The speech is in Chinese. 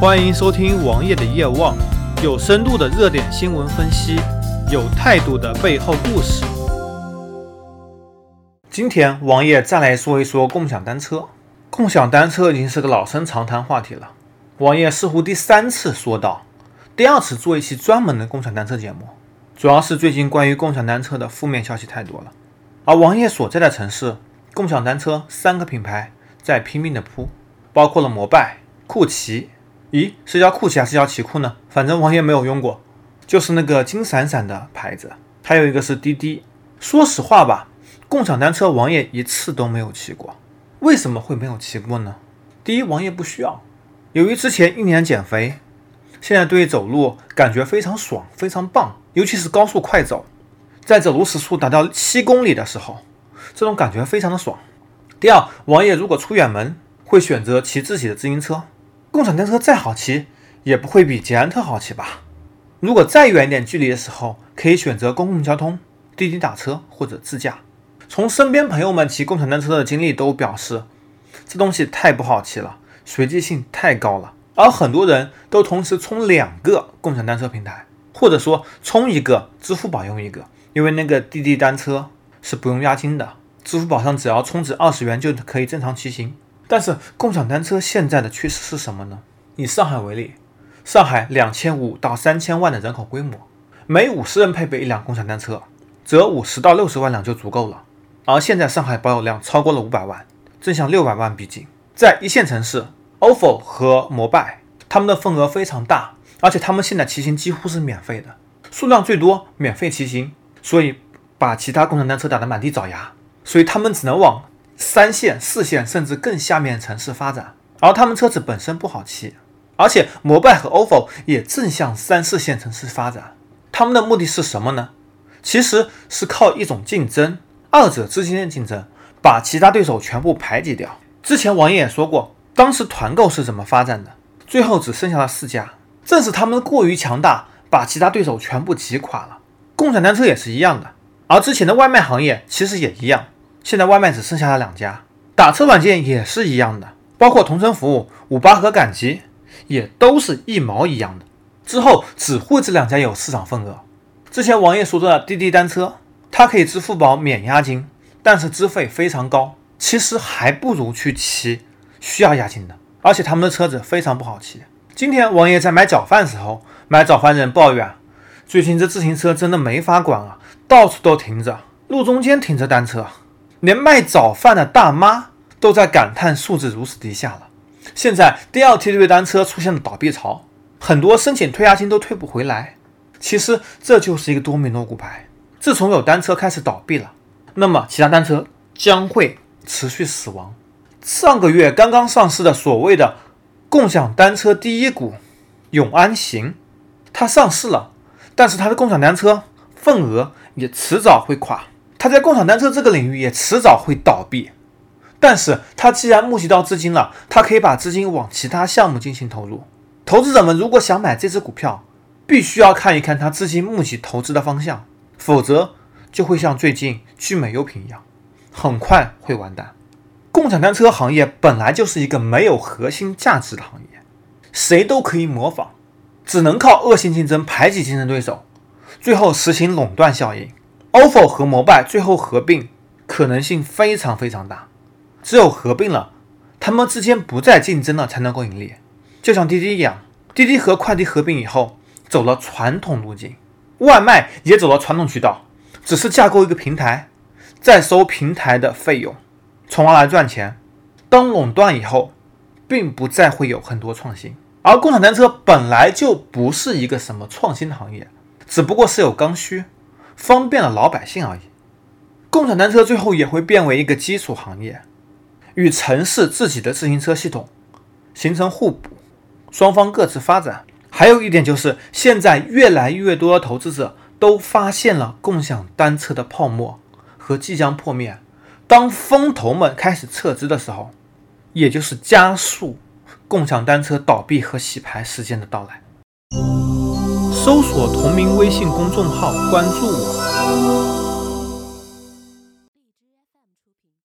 欢迎收听王爷的夜望，有深度的热点新闻分析，有态度的背后故事。今天王爷再来说一说共享单车。共享单车已经是个老生常谈话题了。王爷似乎第三次说到，第二次做一期专门的共享单车节目，主要是最近关于共享单车的负面消息太多了。而王爷所在的城市，共享单车三个品牌在拼命的铺，包括了摩拜、酷骑。咦，是叫酷骑还是叫奇酷呢？反正王爷没有用过，就是那个金闪闪的牌子。还有一个是滴滴。说实话吧，共享单车王爷一次都没有骑过。为什么会没有骑过呢？第一，王爷不需要。由于之前一年减肥，现在对于走路感觉非常爽，非常棒，尤其是高速快走，在走路时速达到七公里的时候，这种感觉非常的爽。第二，王爷如果出远门，会选择骑自己的自行车。共享单车再好骑，也不会比捷安特好骑吧？如果再远一点距离的时候，可以选择公共交通，滴滴打车或者自驾。从身边朋友们骑共享单车的经历都表示，这东西太不好骑了，随机性太高了。而很多人都同时充两个共享单车平台，或者说充一个，支付宝用一个，因为那个滴滴单车是不用押金的，支付宝上只要充值二十元就可以正常骑行。但是共享单车现在的趋势是什么呢？以上海为例，上海两千五到三千万的人口规模，每五十人配备一辆共享单车，则五十到六十万辆就足够了。而现在上海保有量超过了五百万，正向六百万逼近。在一线城市，ofo 和摩拜，他们的份额非常大，而且他们现在骑行几乎是免费的，数量最多，免费骑行，所以把其他共享单车打得满地找牙，所以他们只能往。三线、四线甚至更下面城市发展，而他们车子本身不好骑，而且摩拜和 ofo 也正向三四线城市发展。他们的目的是什么呢？其实是靠一种竞争，二者之间的竞争，把其他对手全部排挤掉。之前王爷也说过，当时团购是怎么发展的，最后只剩下了四家，正是他们过于强大，把其他对手全部挤垮了。共享单车也是一样的，而之前的外卖行业其实也一样。现在外卖只剩下了两家，打车软件也是一样的，包括同城服务、五八和赶集，也都是一毛一样的。之后只会这两家有市场份额。之前王爷说的滴滴单车，它可以支付宝免押金，但是资费非常高，其实还不如去骑需要押金的，而且他们的车子非常不好骑。今天王爷在买早饭时候，买早饭人抱怨，最近这自行车真的没法管啊，到处都停着，路中间停着单车。连卖早饭的大妈都在感叹素质如此低下了。现在第二梯队单车出现了倒闭潮，很多申请退押金都退不回来。其实这就是一个多米诺骨牌。自从有单车开始倒闭了，那么其他单车将会持续死亡。上个月刚刚上市的所谓的共享单车第一股永安行，它上市了，但是它的共享单车份额也迟早会垮。他在共享单车这个领域也迟早会倒闭，但是他既然募集到资金了，他可以把资金往其他项目进行投入。投资者们如果想买这只股票，必须要看一看他资金募集投资的方向，否则就会像最近聚美优品一样，很快会完蛋。共享单车行业本来就是一个没有核心价值的行业，谁都可以模仿，只能靠恶性竞争排挤竞争对手，最后实行垄断效应。Ofo 和摩拜最后合并可能性非常非常大，只有合并了，他们之间不再竞争了，才能够盈利。就像滴滴一样，滴滴和快递合并以后，走了传统路径，外卖也走了传统渠道，只是架构一个平台，再收平台的费用，从而来赚钱。当垄断以后，并不再会有很多创新。而共享单车本来就不是一个什么创新的行业，只不过是有刚需。方便了老百姓而已。共享单车最后也会变为一个基础行业，与城市自己的自行车系统形成互补，双方各自发展。还有一点就是，现在越来越多的投资者都发现了共享单车的泡沫和即将破灭。当风投们开始撤资的时候，也就是加速共享单车倒闭和洗牌时间的到来。搜索同名微信公众号，关注我。